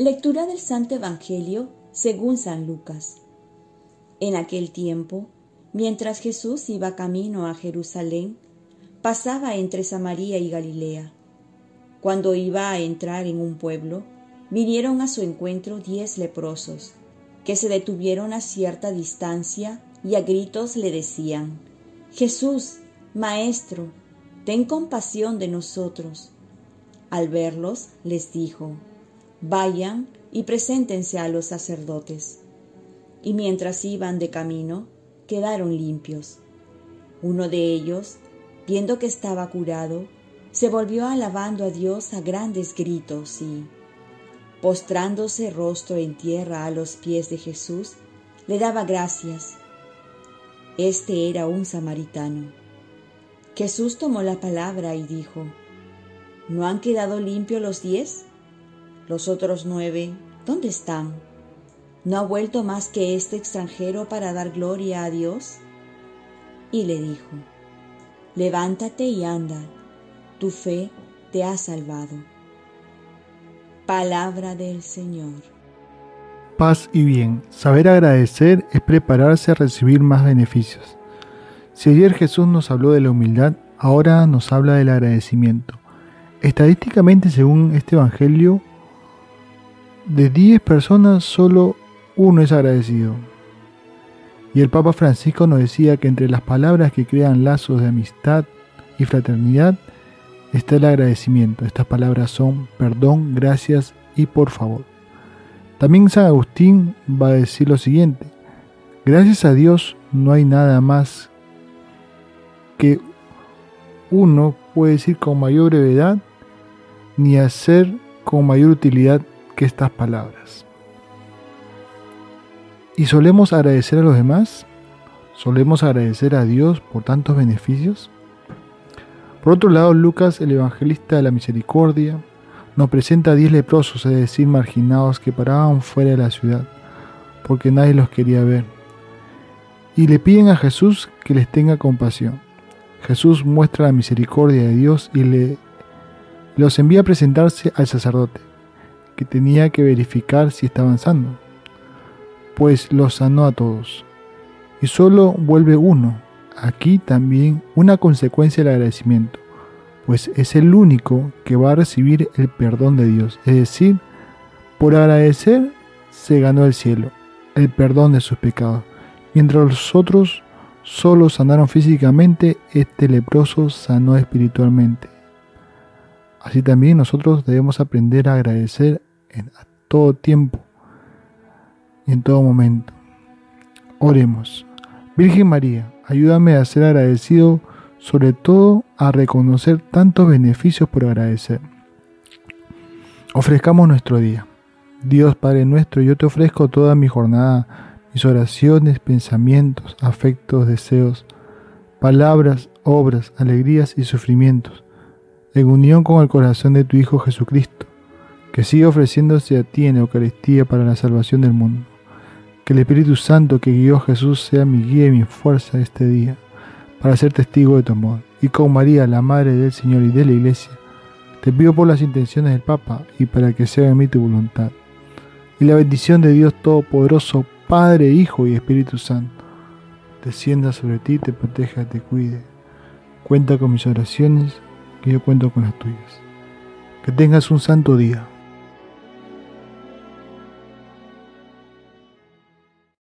Lectura del Santo Evangelio según San Lucas. En aquel tiempo, mientras Jesús iba camino a Jerusalén, pasaba entre Samaria y Galilea. Cuando iba a entrar en un pueblo, vinieron a su encuentro diez leprosos, que se detuvieron a cierta distancia y a gritos le decían, Jesús, Maestro, ten compasión de nosotros. Al verlos, les dijo, Vayan y preséntense a los sacerdotes. Y mientras iban de camino, quedaron limpios. Uno de ellos, viendo que estaba curado, se volvió alabando a Dios a grandes gritos y, postrándose rostro en tierra a los pies de Jesús, le daba gracias. Este era un samaritano. Jesús tomó la palabra y dijo, ¿No han quedado limpios los diez? Los otros nueve, ¿dónde están? ¿No ha vuelto más que este extranjero para dar gloria a Dios? Y le dijo, levántate y anda, tu fe te ha salvado. Palabra del Señor. Paz y bien. Saber agradecer es prepararse a recibir más beneficios. Si ayer Jesús nos habló de la humildad, ahora nos habla del agradecimiento. Estadísticamente, según este Evangelio, de 10 personas solo uno es agradecido. Y el Papa Francisco nos decía que entre las palabras que crean lazos de amistad y fraternidad está el agradecimiento. Estas palabras son perdón, gracias y por favor. También San Agustín va a decir lo siguiente. Gracias a Dios no hay nada más que uno puede decir con mayor brevedad ni hacer con mayor utilidad que estas palabras. ¿Y solemos agradecer a los demás? ¿Solemos agradecer a Dios por tantos beneficios? Por otro lado, Lucas, el evangelista de la misericordia, nos presenta a diez leprosos, es decir, marginados que paraban fuera de la ciudad, porque nadie los quería ver. Y le piden a Jesús que les tenga compasión. Jesús muestra la misericordia de Dios y le los envía a presentarse al sacerdote que tenía que verificar si estaban sanos, pues los sanó a todos. Y solo vuelve uno, aquí también una consecuencia del agradecimiento, pues es el único que va a recibir el perdón de Dios, es decir, por agradecer se ganó el cielo, el perdón de sus pecados, mientras los otros solo sanaron físicamente, este leproso sanó espiritualmente. Así también nosotros debemos aprender a agradecer en todo tiempo y en todo momento. Oremos. Virgen María, ayúdame a ser agradecido, sobre todo a reconocer tantos beneficios por agradecer. Ofrezcamos nuestro día. Dios Padre nuestro, yo te ofrezco toda mi jornada, mis oraciones, pensamientos, afectos, deseos, palabras, obras, alegrías y sufrimientos, en unión con el corazón de tu Hijo Jesucristo que siga ofreciéndose a ti en Eucaristía para la salvación del mundo. Que el Espíritu Santo que guió a Jesús sea mi guía y mi fuerza este día, para ser testigo de tu amor. Y con María, la Madre del Señor y de la Iglesia, te pido por las intenciones del Papa y para que sea en mí tu voluntad. Y la bendición de Dios Todopoderoso, Padre, Hijo y Espíritu Santo, descienda sobre ti, te proteja, te cuide. Cuenta con mis oraciones, que yo cuento con las tuyas. Que tengas un santo día.